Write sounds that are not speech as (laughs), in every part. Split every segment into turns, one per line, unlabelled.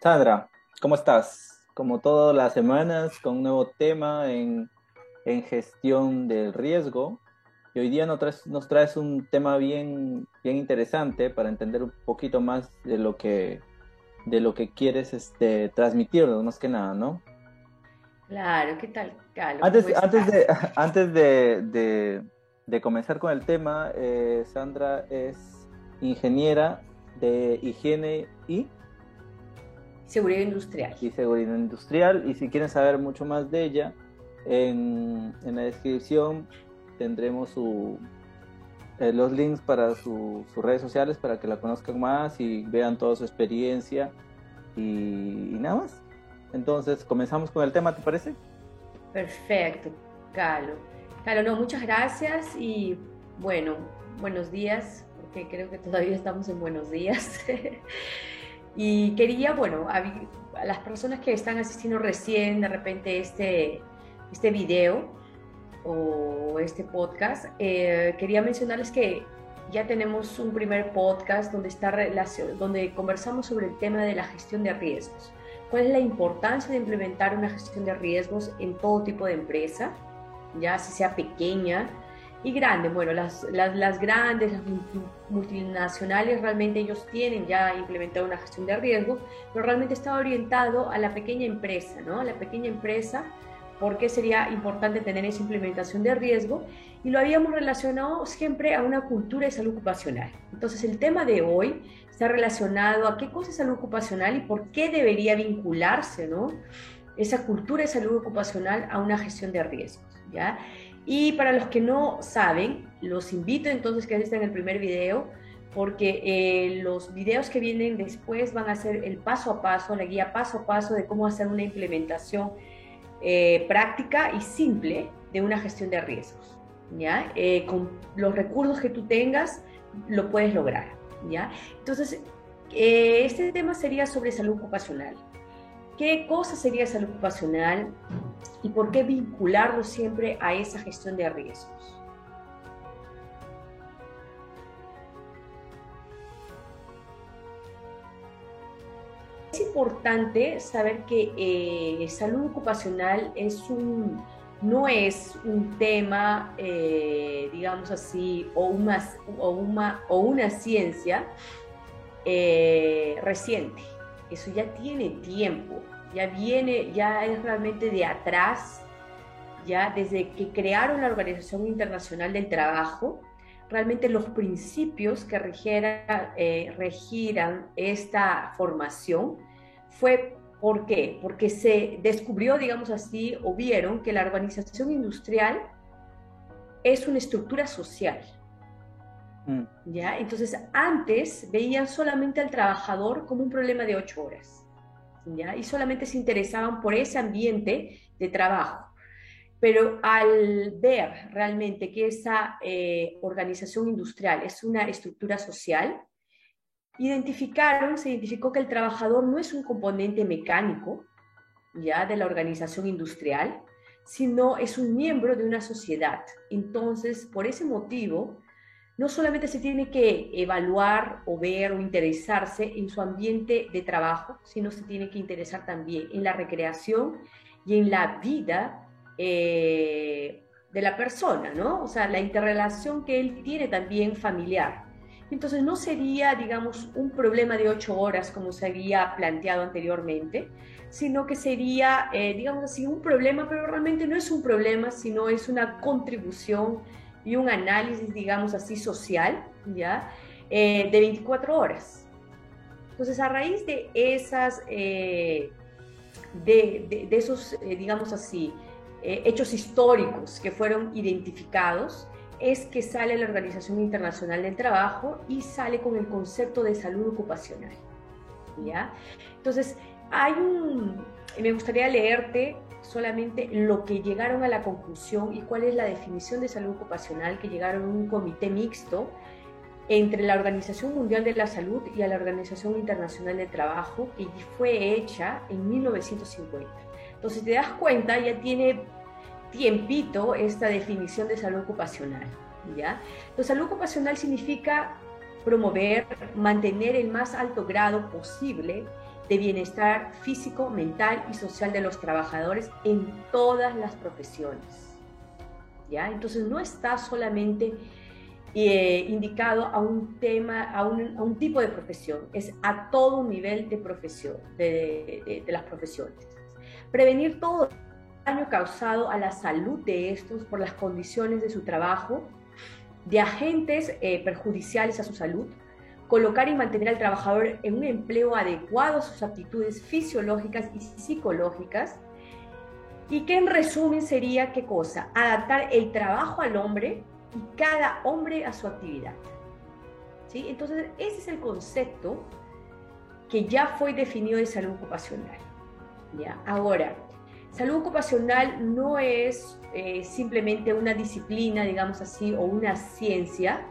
Sandra, ¿cómo estás? Como todas las semanas, con un nuevo tema en, gestión del riesgo. Y hoy día nos traes, nos traes un tema bien, bien interesante para entender un poquito más de lo que, de lo que quieres este, transmitirnos, más que nada, ¿no?
Claro, ¿qué tal,
Antes, antes, de, (laughs) antes de, de, comenzar con el tema, eh, Sandra es ingeniera de higiene y
Seguridad industrial.
Y seguridad industrial. Y si quieren saber mucho más de ella, en, en la descripción tendremos su, eh, los links para sus redes sociales para que la conozcan más y vean toda su experiencia. Y, nada más. Entonces, comenzamos con el tema, ¿te parece?
Perfecto, Calo. Calo, no, muchas gracias y bueno, buenos días, porque creo que todavía estamos en buenos días. (laughs) Y quería, bueno, a, las personas que están asistiendo recién de repente este, este video o este podcast, eh, quería mencionarles que ya tenemos un primer podcast donde, está donde conversamos sobre el tema de la gestión de riesgos. ¿Cuál es la importancia de implementar una gestión de riesgos en todo tipo de empresa? Ya si sea pequeña, y grandes. Bueno, las, las, grandes, las multinacionales, realmente ellos tienen ya implementado una gestión de riesgo, pero realmente está orientado a la pequeña empresa, ¿no? A la pequeña empresa, porque sería importante tener esa implementación de riesgo y lo habíamos relacionado siempre a una cultura de salud ocupacional. Entonces, el tema de hoy está relacionado a qué cosa es salud ocupacional y por qué debería vincularse, ¿no? Esa cultura de salud ocupacional a una gestión de riesgos, ¿ya? Y para los que no saben, los invito entonces que asistan el primer video, porque eh, los videos que vienen después van a ser el paso a paso, la guía paso a paso de cómo hacer una implementación eh, práctica y simple de una gestión de riesgos. ¿ya? Eh, con los recursos que tú tengas, lo puedes lograr. ¿ya? Entonces, este tema sería sobre salud ocupacional. ¿Qué cosa sería salud ocupacional? Y por qué vincularlo siempre a esa gestión de riesgos. Es importante saber que eh, salud ocupacional no es un tema, eh, digamos así, o una ciencia eh, reciente. Eso ya tiene tiempo ya viene, ya es realmente de atrás, ya desde que crearon la Organización Internacional del Trabajo, realmente los principios que regiera, eh, regiran esta formación fue ¿por qué? Porque se descubrió, digamos así, o vieron que la organización industrial es una estructura social. Mm. ¿Ya? Entonces, antes veían solamente al trabajador como un problema de ocho horas y solamente se interesaban por ese ambiente de trabajo. Pero al ver realmente que esa eh, organización industrial es una estructura social, identificaron, se identificó que el trabajador no es un componente mecánico ya de la organización industrial, sino es un miembro de una sociedad. Entonces, por ese motivo, no solamente se tiene que evaluar o ver o interesarse en su ambiente de trabajo, sino se tiene que interesar también en la recreación y en la vida eh, de la persona, ¿no? O sea, la interrelación que él tiene también familiar. Entonces no sería, digamos, un problema de ocho horas como se había planteado anteriormente, sino que sería, eh, digamos así, un problema, pero realmente no es un problema, sino es una contribución y un análisis, digamos así, social, ¿ya? Eh, de 24 horas. Entonces, a raíz de esas, eh, de, de, esos, eh, digamos así, hechos históricos que fueron identificados, es que sale la Organización Internacional del Trabajo y sale con el concepto de salud ocupacional. ¿ya? Entonces, hay un, me gustaría leerte solamente lo que llegaron a la conclusión y cuál es la definición de salud ocupacional que llegaron a un comité mixto entre la Organización Mundial de la Salud y la Organización Internacional del Trabajo, que fue hecha en 1950. Entonces, te das cuenta, ya tiene tiempito esta definición de salud ocupacional. ¿ya? Entonces, salud ocupacional significa promover, mantener el más alto grado posible de bienestar físico, mental y social de los trabajadores en todas las profesiones. ¿Ya? Entonces no está solamente eh, indicado a un tema, a un, tipo de profesión, es a todo nivel de profesión, de, las profesiones. Prevenir todo daño causado a la salud de estos por las condiciones de su trabajo, de agentes eh, perjudiciales a su salud, colocar y mantener al trabajador en un empleo adecuado a sus aptitudes fisiológicas y psicológicas, y que en resumen sería qué cosa? Adaptar el trabajo al hombre y cada hombre a su actividad. ¿Sí? Entonces, ese es el concepto que ya fue definido de salud ocupacional. ¿ya? Ahora, salud ocupacional no es eh, simplemente una disciplina, digamos así, o una ciencia,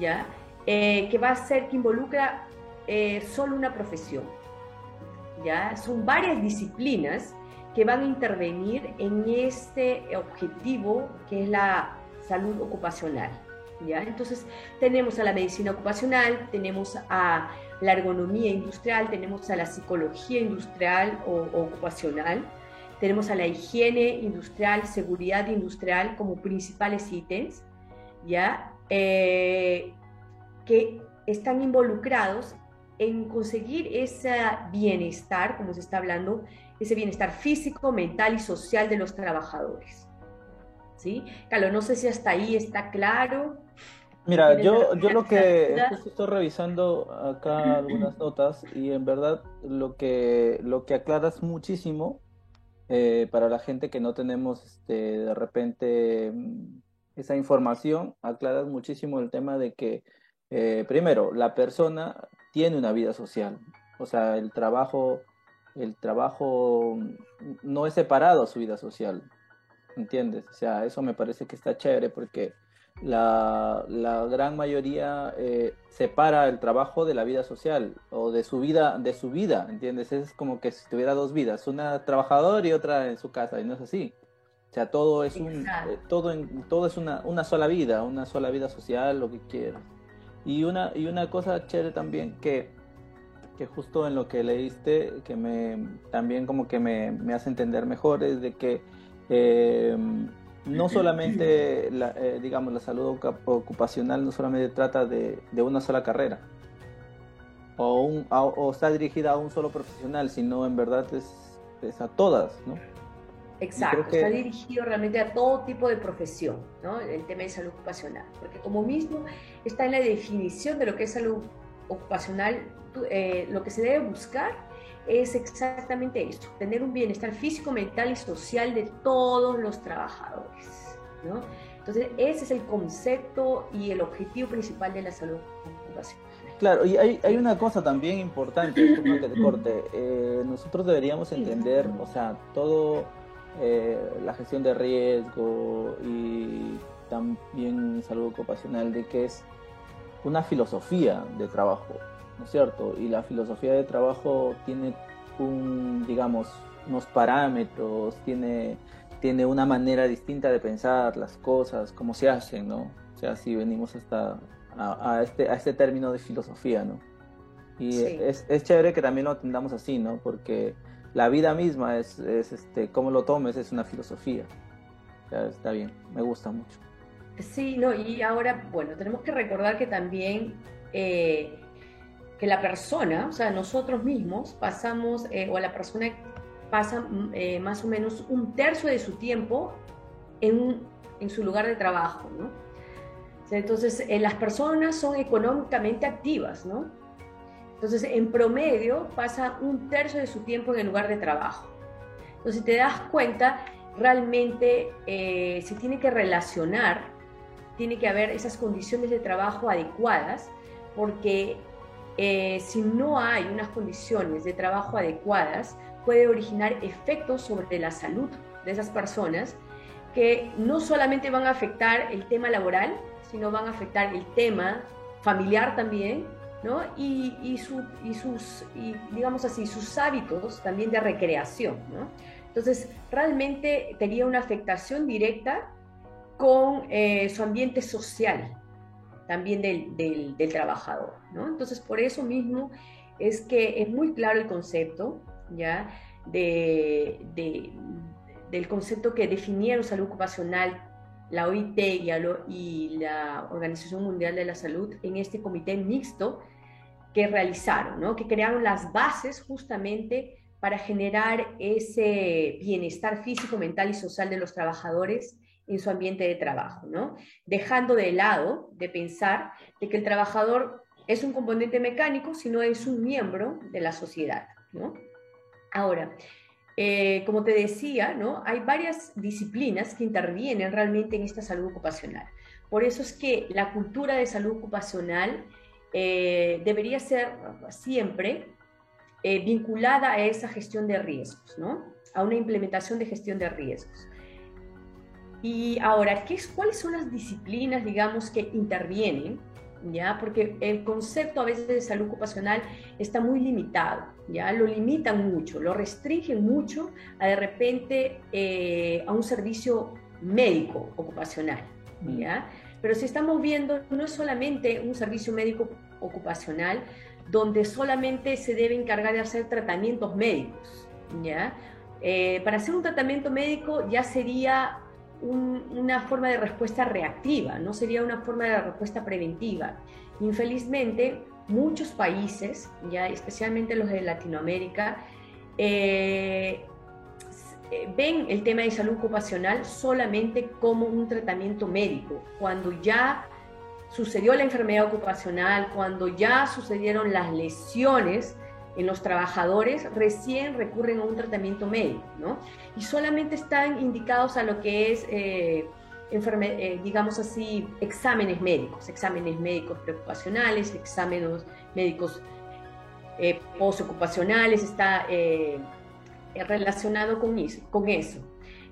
¿ya? Eh, que va a ser, que involucra eh, solo una profesión. ¿ya? Son varias disciplinas que van a intervenir en este objetivo que es la salud ocupacional. ¿ya? Entonces tenemos a la medicina ocupacional, tenemos a la ergonomía industrial, tenemos a la psicología industrial o, ocupacional, tenemos a la higiene industrial, seguridad industrial como principales ítems, ¿ya? Eh, que están involucrados en conseguir ese bienestar, como se está hablando, ese bienestar físico, mental y social de los trabajadores. ¿Sí? Carlos, no sé si hasta ahí está claro.
Mira, yo, yo lo que estoy revisando acá algunas (clears throat) notas y en verdad lo que, lo que aclaras muchísimo eh, para la gente que no tenemos este, de repente mm, esa información, aclaras muchísimo el tema de que eh, primero, la persona tiene una vida social, o sea, el trabajo, el trabajo no es separado a su vida social, ¿entiendes? O sea, eso me parece que está chévere porque la, gran mayoría eh, separa el trabajo de la vida social o de su vida, de su vida, ¿entiendes? Es como que si tuviera dos vidas, una trabajador y otra en su casa, y no es así. O sea, todo es un, eh, todo, en, todo es una, una sola vida, una sola vida social, lo que quieras. Y una, y una cosa chévere también que, que justo en lo que leíste, que me también como que me, me hace entender mejor, es de que eh, no solamente, la, eh, digamos, la salud ocupacional no solamente trata de, de una sola carrera o, un, o está dirigida a un solo profesional, sino en verdad es, es a todas, ¿no?
Exacto, está dirigido realmente a todo tipo de profesión, ¿no? El tema de salud ocupacional, porque como mismo está en la definición de lo que es salud ocupacional, eh, lo que se debe buscar es exactamente esto, tener un bienestar físico, mental y social de todos los trabajadores, ¿no? Entonces, ese es el concepto y el objetivo principal de la salud ocupacional.
Claro, y hay, hay una cosa también importante, que te (clears throat) corte. Eh, nosotros deberíamos entender, o sea, todo eh, la gestión de riesgo y también salud ocupacional, de que es una filosofía de trabajo, ¿no es cierto? Y la filosofía de trabajo tiene un, digamos, unos parámetros, tiene, tiene una manera distinta de pensar las cosas, cómo se hacen, ¿no? O sea, si venimos hasta a, este, a este término de filosofía, ¿no? Y es, es chévere que también lo atendamos así, ¿no? Porque la vida misma es, es este, cómo lo tomes, es una filosofía. está bien, me gusta mucho.
Sí, no, y ahora, bueno, tenemos que recordar que también eh, que la persona, o sea, nosotros mismos pasamos, eh, o la persona pasa eh, más o menos un tercio de su tiempo en, en su lugar de trabajo, ¿no? Entonces, las personas son económicamente activas, ¿no? Entonces, en promedio, pasa un tercio de su tiempo en el lugar de trabajo. Entonces, si te das cuenta, realmente eh, se tiene que relacionar, tiene que haber esas condiciones de trabajo adecuadas, porque eh, si no hay unas condiciones de trabajo adecuadas, puede originar efectos sobre la salud de esas personas que no solamente van a afectar el tema laboral, sino van a afectar el tema familiar también, y, sus, digamos así, sus hábitos también de recreación, Entonces, realmente tenía una afectación directa con eh, su ambiente social, también del, trabajador, Entonces, por eso mismo es que es muy claro el concepto, ¿ya? De, del concepto que definieron salud ocupacional la OIT y la Organización Mundial de la Salud en este comité mixto que realizaron, ¿no? que crearon las bases justamente para generar ese bienestar físico, mental y social de los trabajadores en su ambiente de trabajo, ¿no? Dejando de lado de pensar de que el trabajador es un componente mecánico, sino es un miembro de la sociedad, ¿no? Ahora, eh, como te decía, ¿no? Hay varias disciplinas que intervienen realmente en esta salud ocupacional. Por eso es que la cultura de salud ocupacional eh, debería ser siempre eh, vinculada a esa gestión de riesgos, ¿no? A una implementación de gestión de riesgos. Y ahora, ¿qué es, ¿cuáles son las disciplinas, digamos, que intervienen? ¿Ya? Porque el concepto a veces de salud ocupacional está muy limitado, ¿ya? Lo limitan mucho, lo restringen mucho a de repente eh, a un servicio médico ocupacional, mm. ¿ya? Pero si estamos viendo, no es solamente un servicio médico ocupacional donde solamente se debe encargar de hacer tratamientos médicos, ¿ya? Eh, para hacer un tratamiento médico ya sería una forma de respuesta reactiva, no sería una forma de respuesta preventiva. Infelizmente, muchos países, ya especialmente los de Latinoamérica, eh, eh, ven el tema de salud ocupacional solamente como un tratamiento médico, cuando ya sucedió la enfermedad ocupacional, cuando ya sucedieron las lesiones, en los trabajadores recién recurren a un tratamiento médico, ¿no? Y solamente están indicados a lo que es, eh, eh, digamos así, exámenes médicos, exámenes médicos preocupacionales, exámenes médicos eh, postocupacionales, está eh, relacionado con eso, con eso.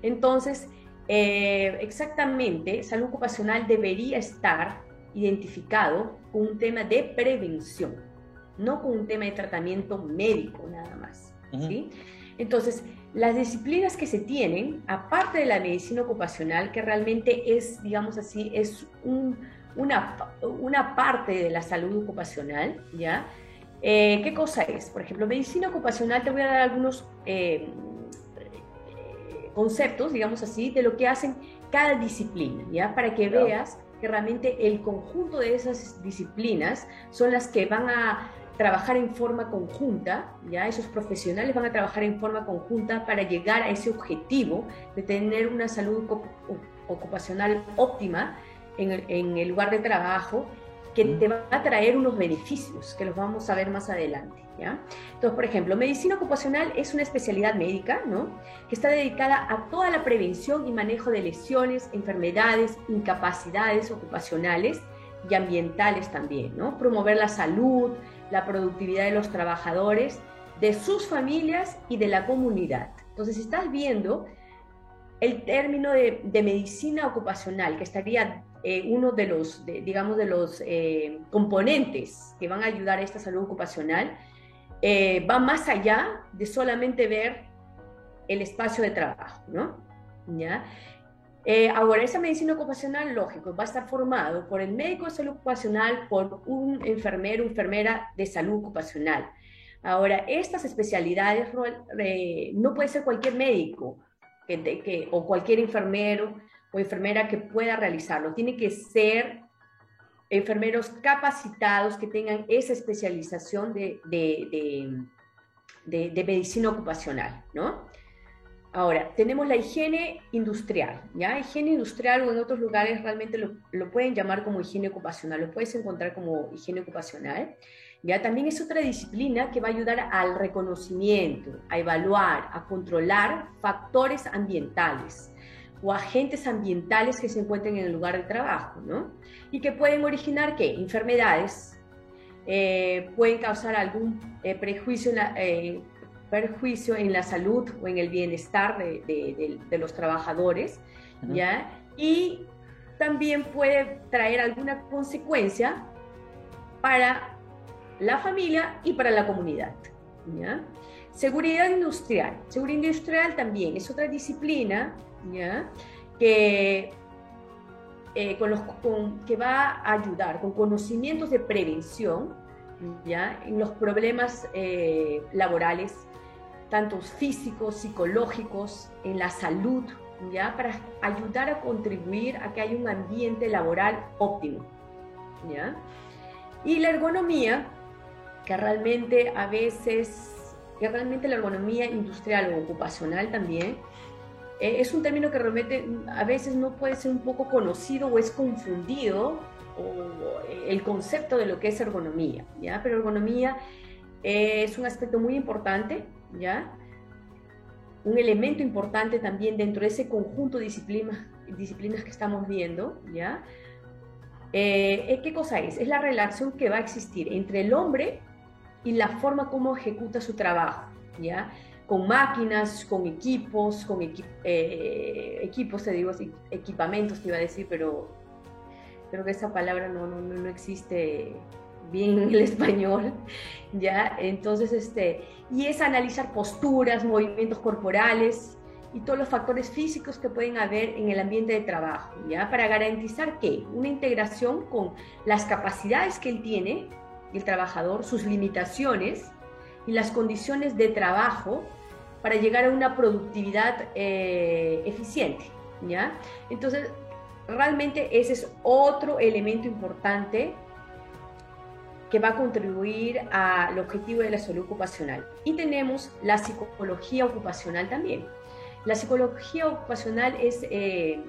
Entonces, exactamente, salud ocupacional debería estar identificado con un tema de prevención no con un tema de tratamiento médico nada más. ¿sí? Entonces, las disciplinas que se tienen, aparte de la medicina ocupacional, que realmente es, digamos así, es una, una parte de la salud ocupacional, ¿ya? Eh, ¿Qué cosa es? Por ejemplo, medicina ocupacional, te voy a dar algunos eh, conceptos, digamos así, de lo que hacen cada disciplina, ¿ya? Para que veas que realmente el conjunto de esas disciplinas son las que van a trabajar en forma conjunta, ya esos profesionales van a trabajar en forma conjunta para llegar a ese objetivo de tener una salud ocupacional óptima en el, lugar de trabajo que te va a traer unos beneficios que los vamos a ver más adelante. ¿ya? Entonces, por ejemplo, medicina ocupacional es una especialidad médica ¿no? que está dedicada a toda la prevención y manejo de lesiones, enfermedades, incapacidades ocupacionales y ambientales también, ¿no? promover la salud, la productividad de los trabajadores, de sus familias y de la comunidad. Entonces, estás viendo el término de, medicina ocupacional, que estaría eh, uno de los, digamos, de los eh, componentes que van a ayudar a esta salud ocupacional, eh, va más allá de solamente ver el espacio de trabajo, ¿no? ¿Ya? Eh, ahora, esa medicina ocupacional, lógico, va a estar formado por el médico de salud ocupacional, por un enfermero, enfermera de salud ocupacional. Ahora, estas especialidades eh, no puede ser cualquier médico que, o cualquier enfermero o enfermera que pueda realizarlo. Tiene que ser enfermeros capacitados que tengan esa especialización de, de, de, de medicina ocupacional, ¿no? Ahora, tenemos la higiene industrial, ¿ya? Higiene industrial o en otros lugares realmente lo, pueden llamar como higiene ocupacional, lo puedes encontrar como higiene ocupacional. Ya también es otra disciplina que va a ayudar al reconocimiento, a evaluar, a controlar factores ambientales o agentes ambientales que se encuentren en el lugar de trabajo, ¿no? Y que pueden originar, ¿qué? Enfermedades, eh, pueden causar algún eh, prejuicio en la, eh, perjuicio en la salud o en el bienestar de, los trabajadores, ¿ya? Y también puede traer alguna consecuencia para la familia y para la comunidad, ¿ya? Seguridad industrial. Seguridad industrial también es otra disciplina, ¿ya? Que, eh, con los, que va a ayudar con conocimientos de prevención ¿ya? en los problemas eh, laborales, tanto físicos, psicológicos, en la salud, ¿ya? para ayudar a contribuir a que haya un ambiente laboral óptimo. ¿ya? Y la ergonomía, que realmente a veces, que realmente la ergonomía industrial o ocupacional también, eh, es un término que realmente a veces no puede ser un poco conocido o es confundido o el concepto de lo que es ergonomía, ¿ya? Pero ergonomía es un aspecto muy importante, Un elemento importante también dentro de ese conjunto de disciplinas, disciplinas que estamos viendo, ¿ya? Eh, ¿Qué cosa es? Es la relación que va a existir entre el hombre y la forma como ejecuta su trabajo, ¿ya? Con máquinas, con equipos, con eh, equipos, te digo, equipamientos te iba a decir, pero creo que esa palabra no, no, no existe bien en (laughs) el español, ¿ya? Entonces, este, y es analizar posturas, movimientos corporales y todos los factores físicos que pueden haber en el ambiente de trabajo, ¿ya? Para garantizar que una integración con las capacidades que él tiene, el trabajador, sus limitaciones y las condiciones de trabajo para llegar a una productividad eh, eficiente, ¿ya? Entonces, realmente ese es otro elemento importante que va a contribuir al objetivo de la salud ocupacional. Y tenemos la psicología ocupacional también. La psicología ocupacional es, eh,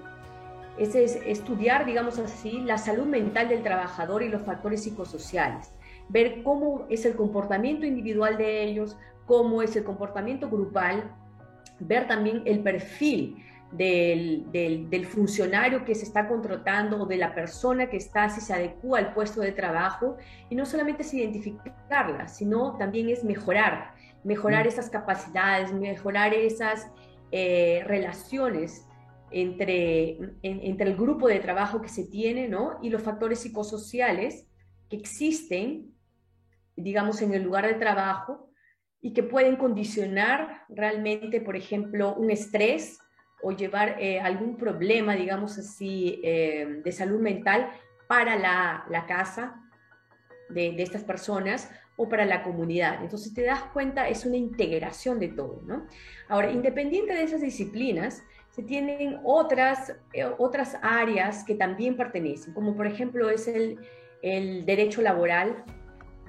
es, estudiar, digamos así, la salud mental del trabajador y los factores psicosociales, ver cómo es el comportamiento individual de ellos, cómo es el comportamiento grupal, ver también el perfil del, funcionario que se está contratando o de la persona que está, si se adecua al puesto de trabajo, y no solamente es identificarla, sino también es mejorar, mejorar mm. esas capacidades, mejorar esas eh, relaciones entre, entre el grupo de trabajo que se tiene, ¿no? Y los factores psicosociales que existen, digamos, en el lugar de trabajo y que pueden condicionar realmente, por ejemplo, un estrés, o llevar eh, algún problema, digamos así, eh, de salud mental para la, casa de, de, estas personas o para la comunidad. Entonces te das cuenta, es una integración de todo, ¿no? Ahora, independiente de esas disciplinas, se tienen otras, eh, otras áreas que también pertenecen, como por ejemplo es el, el derecho laboral,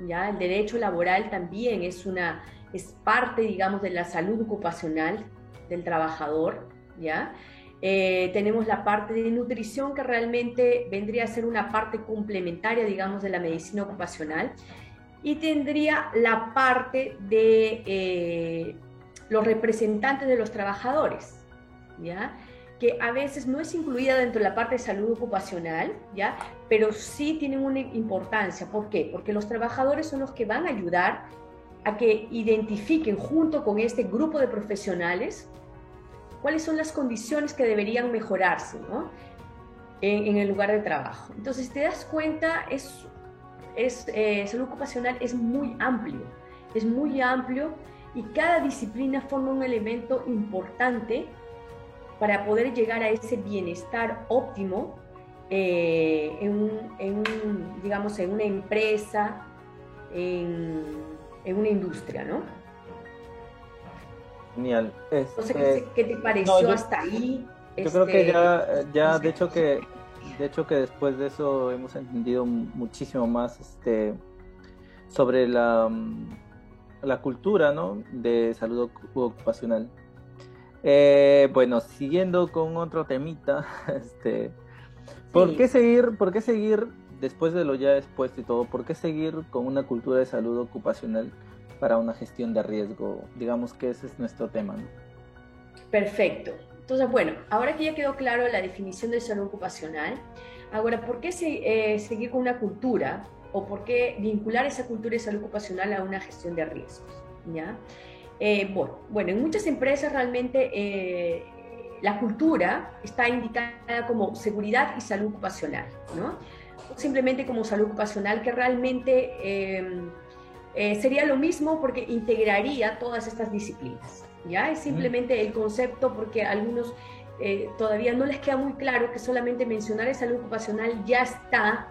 ¿ya? El derecho laboral también es, una, es parte, digamos, de la salud ocupacional del trabajador, ¿ya? Eh, tenemos la parte de nutrición que realmente vendría a ser una parte complementaria, digamos, de la medicina ocupacional. Y tendría la parte de eh, los representantes de los trabajadores, ¿ya? que a veces no es incluida dentro de la parte de salud ocupacional, ¿ya? pero sí tienen una importancia. ¿Por qué? Porque los trabajadores son los que van a ayudar a que identifiquen junto con este grupo de profesionales cuáles son las condiciones que deberían mejorarse ¿no? en, el lugar de trabajo. Entonces, te das cuenta, es, es, eh, salud ocupacional es muy amplio, es muy amplio y cada disciplina forma un elemento importante para poder llegar a ese bienestar óptimo eh, en, en, digamos, en una empresa, en, en una industria, ¿no?
Genial.
no sé qué, este, te pareció hasta ahí.
Yo creo que ya, este, ya de hecho que de hecho que después de eso hemos entendido muchísimo más este sobre la, la cultura ¿no? de salud ocupacional. Eh, bueno, siguiendo con otro temita, (laughs) este, ¿por qué seguir, por qué seguir después de lo ya expuesto y todo, por qué seguir con una cultura de salud ocupacional para una gestión de riesgo. Digamos que ese es nuestro tema.
Perfecto. Entonces, bueno, ahora que ya quedó claro la definición de salud ocupacional, ahora, ¿por qué eh, seguir con una cultura o por qué vincular esa cultura de salud ocupacional a una gestión de riesgos? ¿ya? Eh, bueno, bueno, en muchas empresas realmente eh, la cultura está indicada como seguridad y salud ocupacional, ¿no? Simplemente como salud ocupacional que realmente eh, sería lo mismo porque integraría todas estas disciplinas. ¿ya? Es simplemente el concepto porque a algunos eh, todavía no les queda muy claro que solamente mencionar esa salud ocupacional ya está,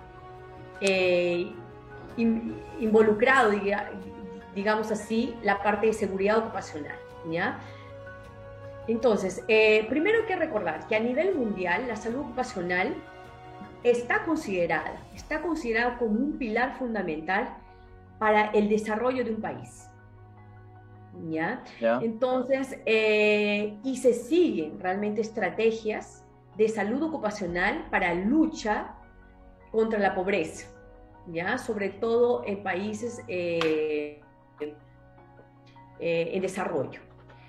eh, involucrado, digamos así, la parte de seguridad ocupacional. ¿ya? Entonces, eh, primero hay que recordar que a nivel mundial la salud ocupacional está considerada, está considerada como un pilar fundamental para el desarrollo de un país. ¿Ya? Entonces, eh, y se siguen realmente estrategias de salud ocupacional para lucha contra la pobreza, ¿ya? Sobre todo en países eh, en desarrollo.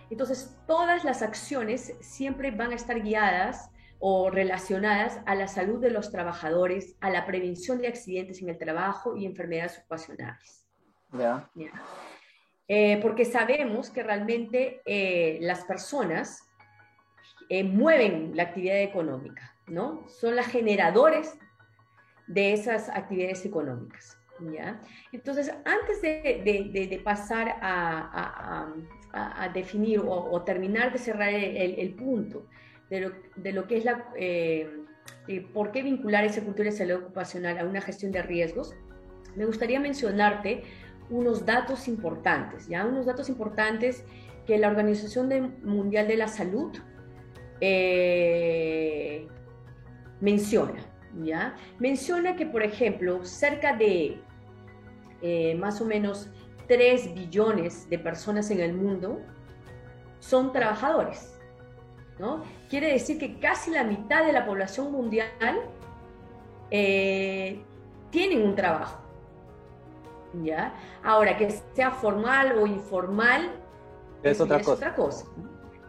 Entonces, todas las acciones siempre van a estar guiadas o relacionadas a la salud de los trabajadores, a la prevención de accidentes en el trabajo y enfermedades ocupacionales. Ya. Eh, porque sabemos que realmente eh, las personas eh, mueven la actividad económica, ¿no? Son las generadores de esas actividades económicas. ¿ya? Entonces, antes de, pasar a, definir o, terminar de cerrar el, punto de lo, que es la, eh, por qué vincular esa cultura de salud ocupacional a una gestión de riesgos, me gustaría mencionarte unos datos importantes, ¿ya? Unos datos importantes que la Organización Mundial de la Salud eh, menciona, ¿ya? Menciona que, por ejemplo, cerca de eh, más o menos 3 billones de personas en el mundo son trabajadores. ¿No? Quiere decir que casi la mitad de la población mundial eh, tienen un trabajo. ¿ya? Ahora, que sea formal o informal,
es, otra, cosa.
otra cosa.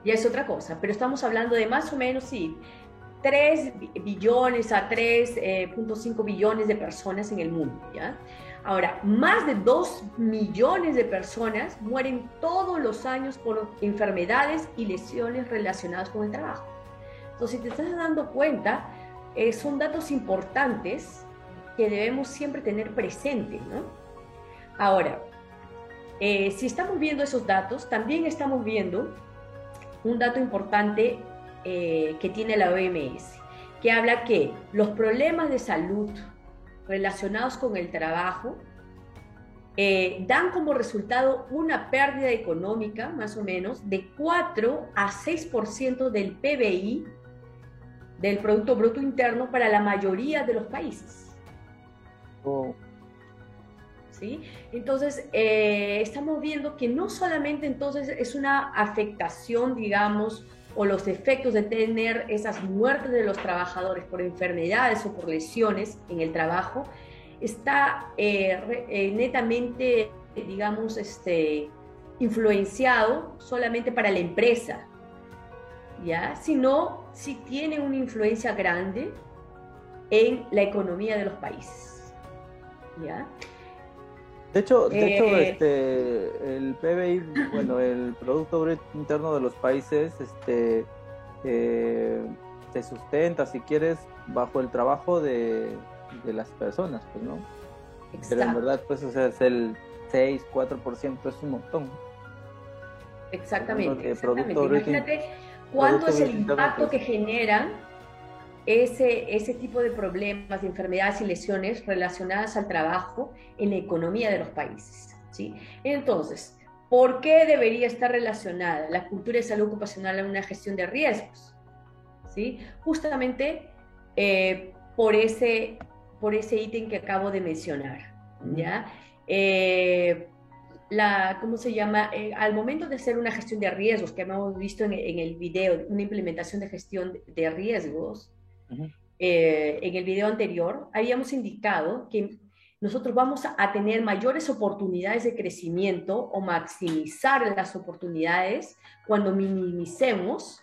Ya es otra cosa, pero estamos hablando de más o menos, sí, 3 billones a 3.5 eh, billones de personas en el mundo. ¿ya? Ahora, más de 2 millones de personas mueren todos los años por enfermedades y lesiones relacionadas con el trabajo. Entonces, si te estás dando cuenta, eh, son datos importantes que debemos siempre tener presente, ¿no? Ahora, eh, si estamos viendo esos datos, también estamos viendo un dato importante eh, que tiene la OMS, que habla que los problemas de salud relacionados con el trabajo eh, dan como resultado una pérdida económica, más o menos, de 4 a 6% del PBI, del Producto Bruto Interno, para la mayoría de los países. Oh. ¿Sí? Entonces, eh, estamos viendo que no solamente entonces es una afectación, digamos, o los efectos de tener esas muertes de los trabajadores por enfermedades o por lesiones en el trabajo, está eh, eh, netamente, digamos, este, influenciado solamente para la empresa, ¿ya? Sino si tiene una influencia grande en la economía de los países, ¿ya?
De hecho, de hecho eh, este, el PBI, bueno, el Producto Interno de los países, este, eh, se sustenta, si quieres, bajo el trabajo de, las personas, pues, ¿no? Pero en verdad, pues, o sea, es el 6, 4%, es un montón.
Exactamente. exactamente. Imagínate cuánto es el impacto que generan ese, ese tipo de problemas, de enfermedades y lesiones relacionadas al trabajo en la economía de los países. ¿sí? Entonces, ¿por qué debería estar relacionada la cultura de salud ocupacional a una gestión de riesgos? ¿sí? Justamente eh, por ese por ese ítem que acabo de mencionar. ¿ya? Eh, la, ¿cómo se llama? Eh, al momento de hacer una gestión de riesgos, que hemos visto en, en, el video, una implementación de gestión de riesgos, eh, en el video anterior, habíamos indicado que nosotros vamos a tener mayores oportunidades de crecimiento o maximizar las oportunidades cuando minimicemos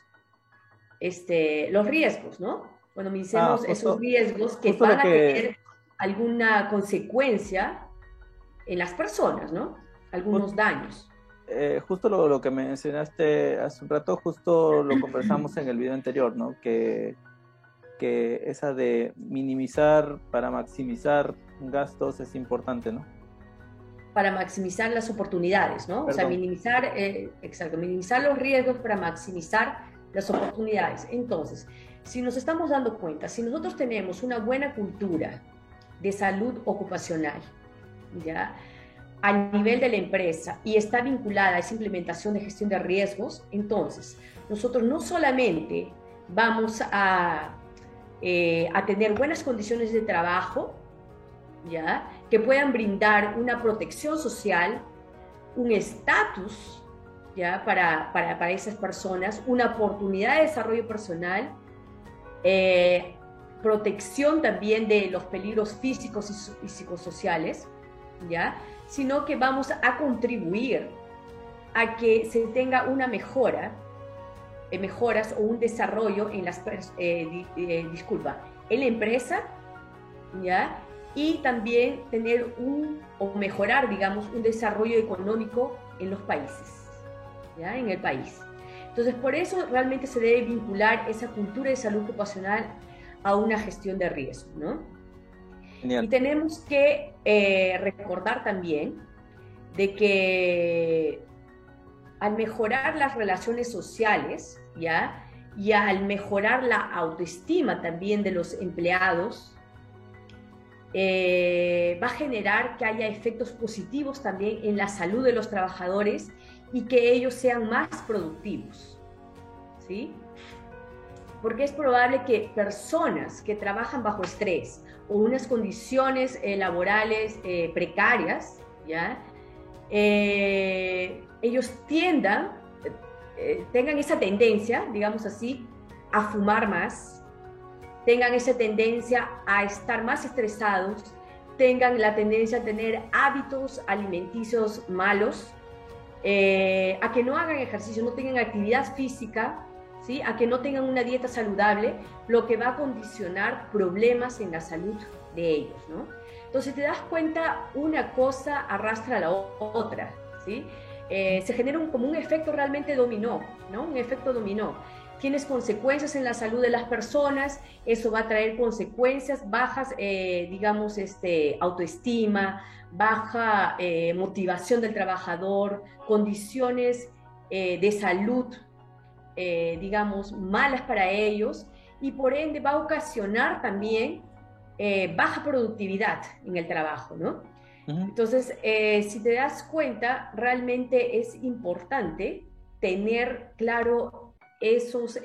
este, los riesgos, ¿no? Cuando minimicemos ah, esos riesgos que van a tener alguna consecuencia en las personas, ¿no? Algunos daños.
Eh, justo lo, lo, que mencionaste hace un rato, justo lo conversamos en el video anterior, ¿no? Que que esa de minimizar para maximizar gastos es importante, ¿no?
Para maximizar las oportunidades, ¿no? O sea, minimizar, eh, exacto, minimizar los riesgos para maximizar las oportunidades. Entonces, si nos estamos dando cuenta, si nosotros tenemos una buena cultura de salud ocupacional, ¿ya? a nivel de la empresa y está vinculada a esa implementación de gestión de riesgos, entonces nosotros no solamente vamos a, eh, a tener buenas condiciones de trabajo, ¿ya? que puedan brindar una protección social, un estatus ¿ya? Para, para, para, esas personas, una oportunidad de desarrollo personal, eh, protección también de los peligros físicos y, y psicosociales, ¿ya? sino que vamos a contribuir a que se tenga una mejora, mejoras o un desarrollo en las, eh, eh, disculpa, en la empresa, ¿ya? Y también tener un, o mejorar, digamos, un desarrollo económico en los países, ¿ya? En el país. Entonces, por eso realmente se debe vincular esa cultura de salud ocupacional a una gestión de riesgo, ¿no? Y tenemos que eh, recordar también de que al mejorar las relaciones sociales, ¿ya? Y al mejorar la autoestima también de los empleados, eh, va a generar que haya efectos positivos también en la salud de los trabajadores y que ellos sean más productivos. ¿Sí? Porque es probable que personas que trabajan bajo estrés, o unas condiciones eh, laborales eh, precarias, ¿ya? Eh, ellos tiendan, tengan esa tendencia, digamos así, a fumar más, tengan esa tendencia a estar más estresados, tengan la tendencia a tener hábitos alimenticios malos, a que no hagan ejercicio, no tengan actividad física, a que no tengan una dieta saludable, lo que va a condicionar problemas en la salud de ellos. ¿no? Entonces te das cuenta, una cosa arrastra a la otra. ¿sí? Eh, se genera un, como un efecto realmente dominó, ¿no? un efecto dominó. Tienes consecuencias en la salud de las personas, eso va a traer consecuencias, bajas, eh, digamos, este, autoestima, baja eh, motivación del trabajador, condiciones de salud digamos, malas para ellos y por ende va a ocasionar también eh, baja productividad en el trabajo, ¿no? Entonces, eh, si te das cuenta, realmente es importante tener claro esos,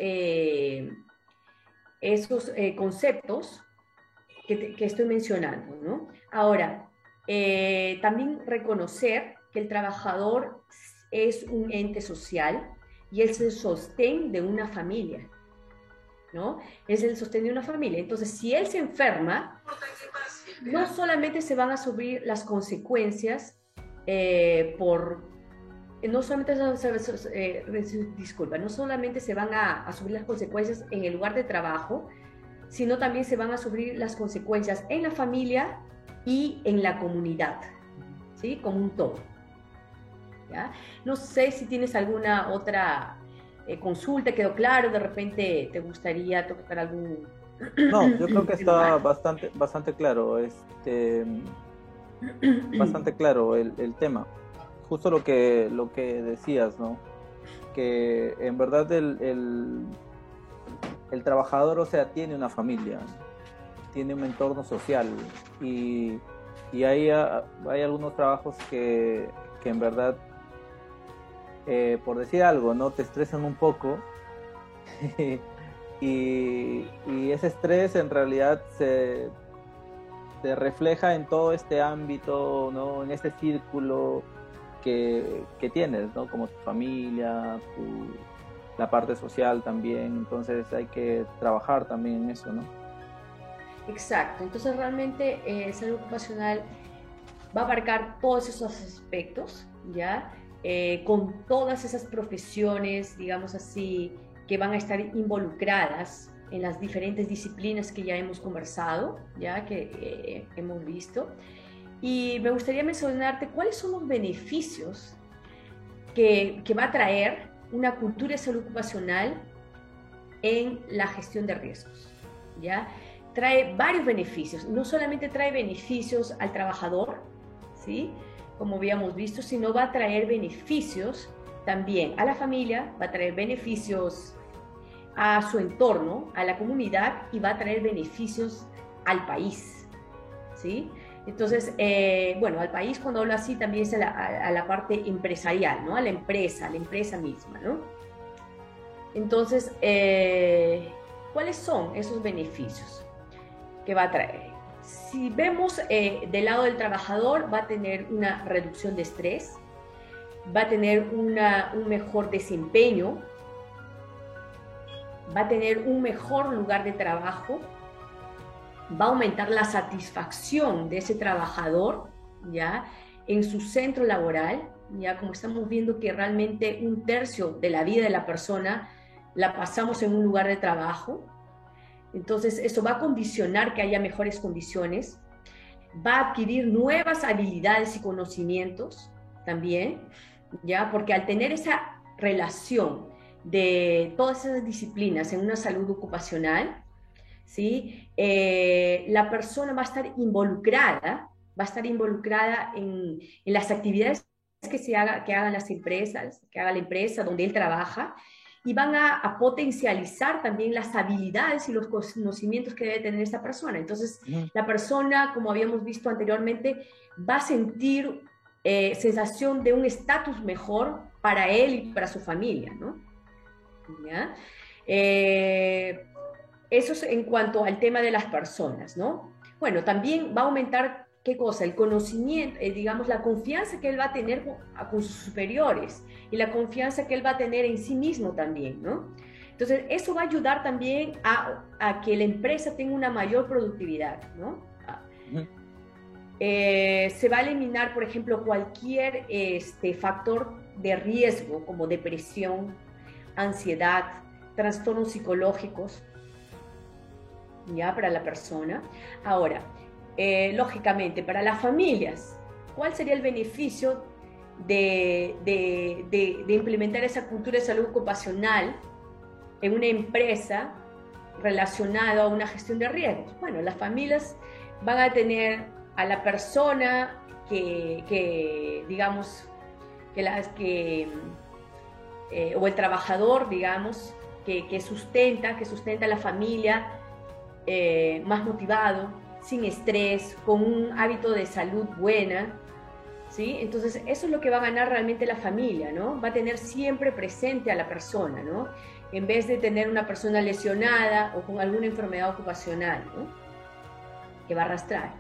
esos conceptos que, que, estoy mencionando, ¿no? Ahora, también reconocer que el trabajador es un ente social, y es el sostén de una familia, ¿no? Es el sostén de una familia. Entonces, si él se enferma, no solamente se van a subir las consecuencias eh, por, no solamente, eh, disculpa, no solamente se van a, a subir las consecuencias en el lugar de trabajo, sino también se van a subir las consecuencias en la familia y en la comunidad, ¿sí? Como un todo. No sé si tienes alguna otra eh, consulta, quedó claro, de repente te gustaría tocar algún...
No, yo creo que (clears throat) está bastante, bastante claro, este, (clears throat) bastante claro el, el, tema. Justo lo que, lo que decías, ¿no? Que en verdad el, el, el trabajador, o sea, tiene una familia, tiene un entorno social y, y hay, hay algunos trabajos que, que en verdad eh, por decir algo, ¿no? Te estresan un poco. (laughs) y, ese estrés en realidad se, refleja en todo este ámbito, ¿no? En este círculo que, que tienes, ¿no? Como tu familia, la parte social también. Entonces hay que trabajar también en eso, ¿no?
Exacto. Entonces realmente eh, salud ocupacional va a abarcar todos esos aspectos, ¿ya? Eh, con todas esas profesiones, digamos así, que van a estar involucradas en las diferentes disciplinas que ya hemos conversado, ya que eh, hemos visto. Y me gustaría mencionarte cuáles son los beneficios que, que va a traer una cultura de salud ocupacional en la gestión de riesgos. ¿ya? Trae varios beneficios, no solamente trae beneficios al trabajador, ¿sí? Como habíamos visto, sino va a traer beneficios también a la familia, va a traer beneficios a su entorno, a la comunidad y va a traer beneficios al país. ¿sí? Entonces, eh, bueno, al país cuando hablo así también es a la, parte empresarial, ¿no? A la empresa, a la empresa misma, ¿no? Entonces, eh, ¿cuáles son esos beneficios que va a traer? Si vemos eh, del lado del trabajador, va a tener una reducción de estrés, va a tener un mejor desempeño, va a tener un mejor lugar de trabajo, va a aumentar la satisfacción de ese trabajador, ¿ya? En su centro laboral, ya como estamos viendo que realmente un tercio de la vida de la persona la pasamos en un lugar de trabajo, entonces eso va a condicionar que haya mejores condiciones, va a adquirir nuevas habilidades y conocimientos también, ya, porque al tener esa relación de todas esas disciplinas en una salud ocupacional, ¿sí? Eh, la persona va a estar involucrada, va a estar involucrada en, en las actividades que, se haga, que hagan las empresas, que haga la empresa donde él trabaja, y van a, a, potencializar también las habilidades y los conocimientos que debe tener esa persona. Entonces, la persona, como habíamos visto anteriormente, va a sentir eh, sensación de un estatus mejor para él y para su familia, ¿no? ¿Ya? Eh, eso es en cuanto al tema de las personas, ¿no? Bueno, también va a aumentar, ¿qué cosa? El conocimiento, eh, digamos, la confianza que él va a tener con, sus superiores y la confianza que él va a tener en sí mismo también, ¿no? Entonces, eso va a ayudar también a, a que la empresa tenga una mayor productividad, ¿no? Eh, se va a eliminar, por ejemplo, cualquier este, factor de riesgo como depresión, ansiedad, trastornos psicológicos, ya para la persona. Ahora, eh, lógicamente, para las familias, ¿cuál sería el beneficio de, implementar esa cultura de salud ocupacional en una empresa relacionada a una gestión de riesgos? Bueno, las familias van a tener a la persona que, digamos, que las que, eh, o el trabajador, digamos, que, que, sustenta, que sustenta a la familia, eh, más motivado, sin estrés, con un hábito de salud buena, ¿sí? Entonces, eso es lo que va a ganar realmente la familia, ¿no? Va a tener siempre presente a la persona, ¿no? En vez de tener una persona lesionada o con alguna enfermedad ocupacional, ¿no? Que va a arrastrar.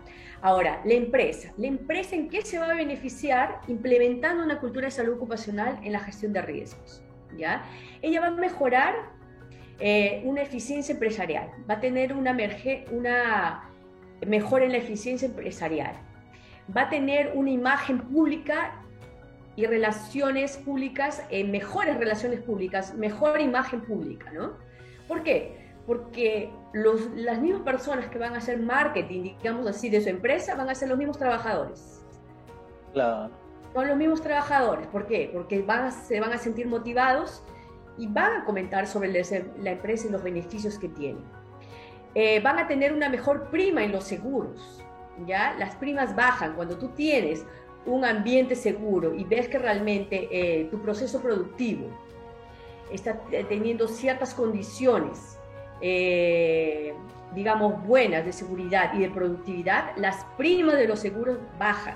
Ahora, la empresa. ¿La empresa en qué se va a beneficiar? Implementando una cultura de salud ocupacional en la gestión de riesgos, ¿ya? Ella va a mejorar eh, una eficiencia empresarial, va a tener una, una mejora en la eficiencia empresarial, va a tener una imagen pública y relaciones públicas, eh, mejores relaciones públicas, mejor imagen pública, ¿no? ¿Por qué? Porque los, las mismas personas que van a hacer marketing, digamos así, de su empresa, van a ser los mismos trabajadores.
Claro.
Son los mismos trabajadores. ¿Por qué? Porque van se van a sentir motivados y van a comentar sobre la empresa y los beneficios que tiene. Eh, van a tener una mejor prima en los seguros, ¿ya? Las primas bajan cuando tú tienes un ambiente seguro y ves que realmente eh, tu proceso productivo está teniendo ciertas condiciones, eh, digamos, buenas de seguridad y de productividad, las primas de los seguros bajan,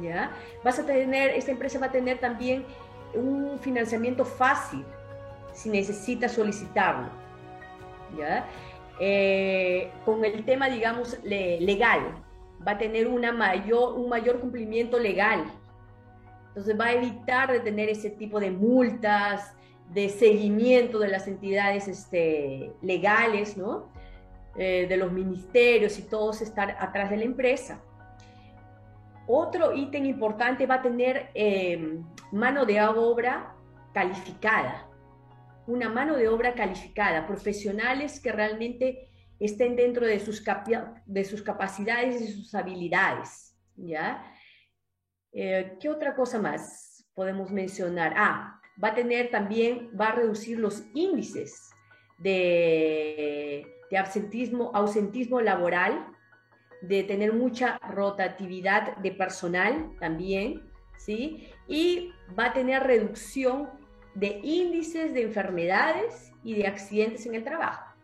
¿ya? Vas a tener, esta empresa va a tener también un financiamiento fácil, si necesita solicitarlo. ¿ya? Eh, con el tema, digamos, legal, va a tener una mayor, un mayor cumplimiento legal. Entonces va a evitar de tener ese tipo de multas, de seguimiento de las entidades este, legales, ¿no? Eh, de los ministerios y todos estar atrás de la empresa. Otro ítem importante va a tener eh, mano de obra calificada una mano de obra calificada, profesionales que realmente estén dentro de sus, de sus capacidades y sus habilidades, ¿ya? Eh, ¿Qué otra cosa más podemos mencionar? Ah, va a tener también, va a reducir los índices de, de absentismo, ausentismo laboral, de tener mucha rotatividad de personal también, ¿sí? Y va a tener reducción de índices de enfermedades y de accidentes en el trabajo.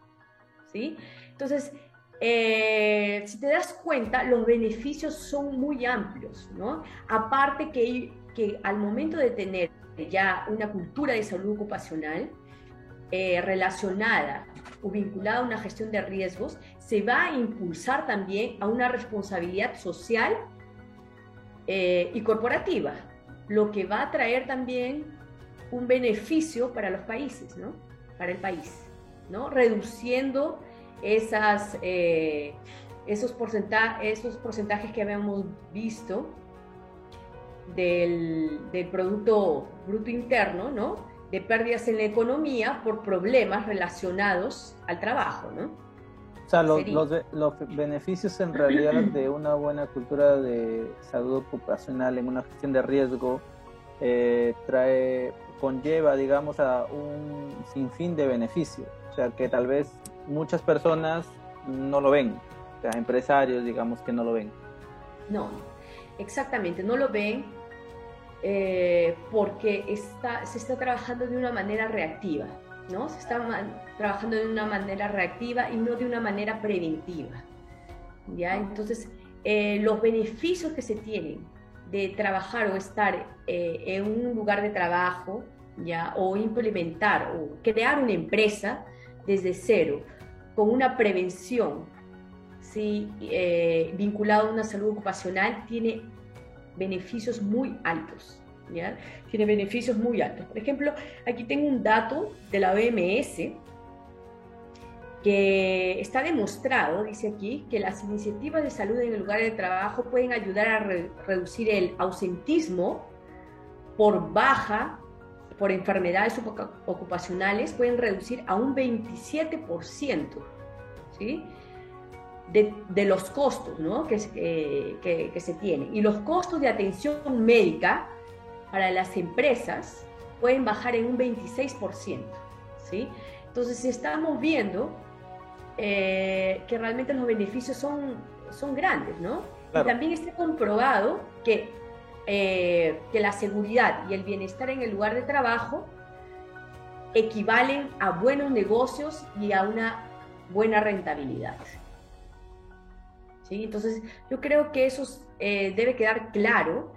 ¿sí? Entonces, eh, si te das cuenta, los beneficios son muy amplios, ¿no? Aparte que, que al momento de tener ya una cultura de salud ocupacional eh, relacionada o vinculada a una gestión de riesgos, se va a impulsar también a una responsabilidad social eh, y corporativa, lo que va a traer también un beneficio para los países, ¿no? Para el país, ¿no? Reduciendo esas, eh, esos, esos porcentajes que habíamos visto del, del, Producto Bruto Interno, ¿no? De pérdidas en la economía por problemas relacionados al trabajo, ¿no?
O sea, los, los, beneficios en realidad (clears throat) de una buena cultura de salud ocupacional en una gestión de riesgo eh, trae, conlleva, digamos, a un sinfín de beneficios. O sea, que tal vez muchas personas no lo ven, o sea, empresarios, digamos, que no lo ven.
No, exactamente, no lo ven eh, porque está, se está trabajando de una manera reactiva, ¿no? Se está trabajando de una manera reactiva y no de una manera preventiva, ¿ya? Entonces, eh, los beneficios que se tienen de trabajar o estar eh, en un lugar de trabajo, ¿ya? O implementar o crear una empresa desde cero, con una prevención ¿sí? Eh, vinculada a una salud ocupacional, tiene beneficios muy altos. ¿ya? Tiene beneficios muy altos. Por ejemplo, aquí tengo un dato de la OMS que está demostrado, dice aquí, que las iniciativas de salud en el lugar de trabajo pueden ayudar a reducir el ausentismo por baja por enfermedades ocupacionales pueden reducir a un 27% ¿sí? de, de, los costos ¿no? que, que, que, se tienen. Y los costos de atención médica para las empresas pueden bajar en un 26%. ¿sí? Entonces estamos viendo eh, que realmente los beneficios son, son grandes, ¿no? Y también está comprobado que eh, que la seguridad y el bienestar en el lugar de trabajo equivalen a buenos negocios y a una buena rentabilidad. ¿Sí? Entonces, yo creo que eso eh, debe quedar claro,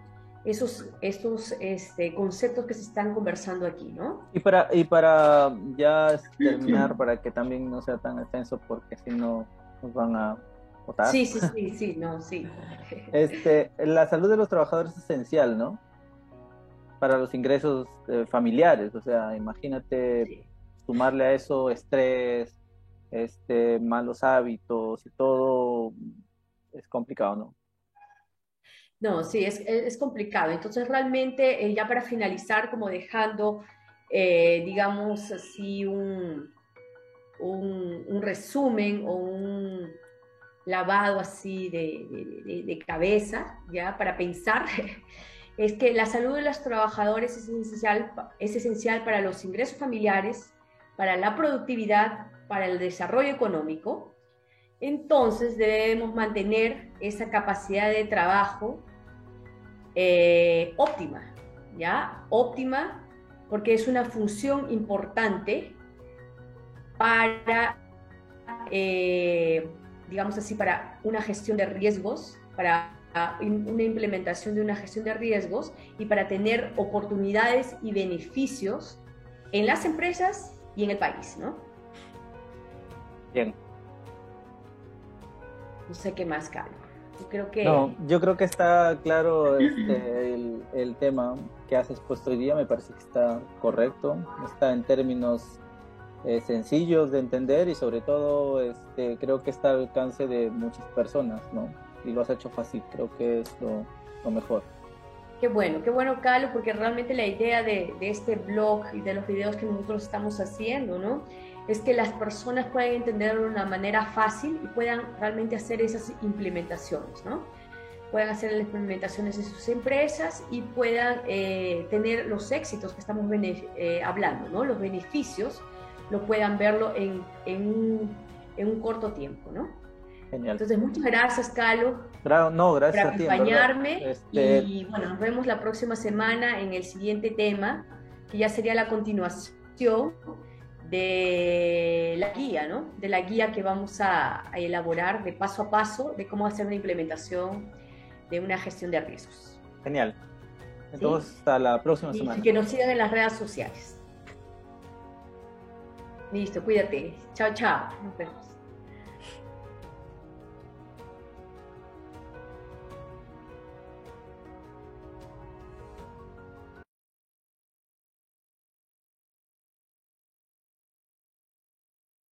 esos, estos este, conceptos que se están conversando aquí, ¿no?
Y para, y para ya terminar, para que también no sea tan extenso, porque si no nos van a
Sí, sí, sí, sí, no, sí. (laughs)
Este, la salud de los trabajadores es esencial, ¿no? Para los ingresos eh, familiares, o sea, imagínate sumarle a eso estrés, este, malos hábitos y todo, es complicado, ¿no?
No, sí, es, es complicado. Entonces, realmente, eh, ya para finalizar, como dejando, eh, digamos así, un, un, resumen o un, lavado así de, cabeza, ¿ya? Para pensar, (laughs) es que la salud de los trabajadores es esencial, es esencial para los ingresos familiares, para la productividad, para el desarrollo económico. Entonces debemos mantener esa capacidad de trabajo eh, óptima, ¿ya? Óptima porque es una función importante para eh, digamos así, para una gestión de riesgos, para una implementación de una gestión de riesgos y para tener oportunidades y beneficios en las empresas y en el país, ¿no?
Bien.
No sé qué más, Carlos. Yo creo que...
No, yo creo que está claro este, el, el, tema que has expuesto hoy día, me parece que está correcto, está en términos eh, sencillos de entender y sobre todo este, creo que está al alcance de muchas personas, ¿no? Y lo has hecho fácil, creo que es lo, mejor.
Qué bueno, qué bueno, Carlos, porque realmente la idea de, de, este blog y de los videos que nosotros estamos haciendo, ¿no? Es que las personas puedan entenderlo de una manera fácil y puedan realmente hacer esas implementaciones, ¿no? Puedan hacer las implementaciones en sus empresas y puedan eh, tener los éxitos que estamos eh, hablando, ¿no? Los beneficios lo puedan verlo en, un, en un corto tiempo, ¿no? Genial. Entonces, muchas gracias, Calo.
No, gracias
por acompañarme. Este, y bueno, nos vemos la próxima semana en el siguiente tema, que ya sería la continuación de la guía, ¿no? De la guía que vamos a, elaborar de paso a paso de cómo hacer una implementación de una gestión de riesgos.
Genial. Entonces, hasta la próxima semana.
Y que nos sigan en las redes sociales. Listo, cuídate. Chao, chao. Nos vemos.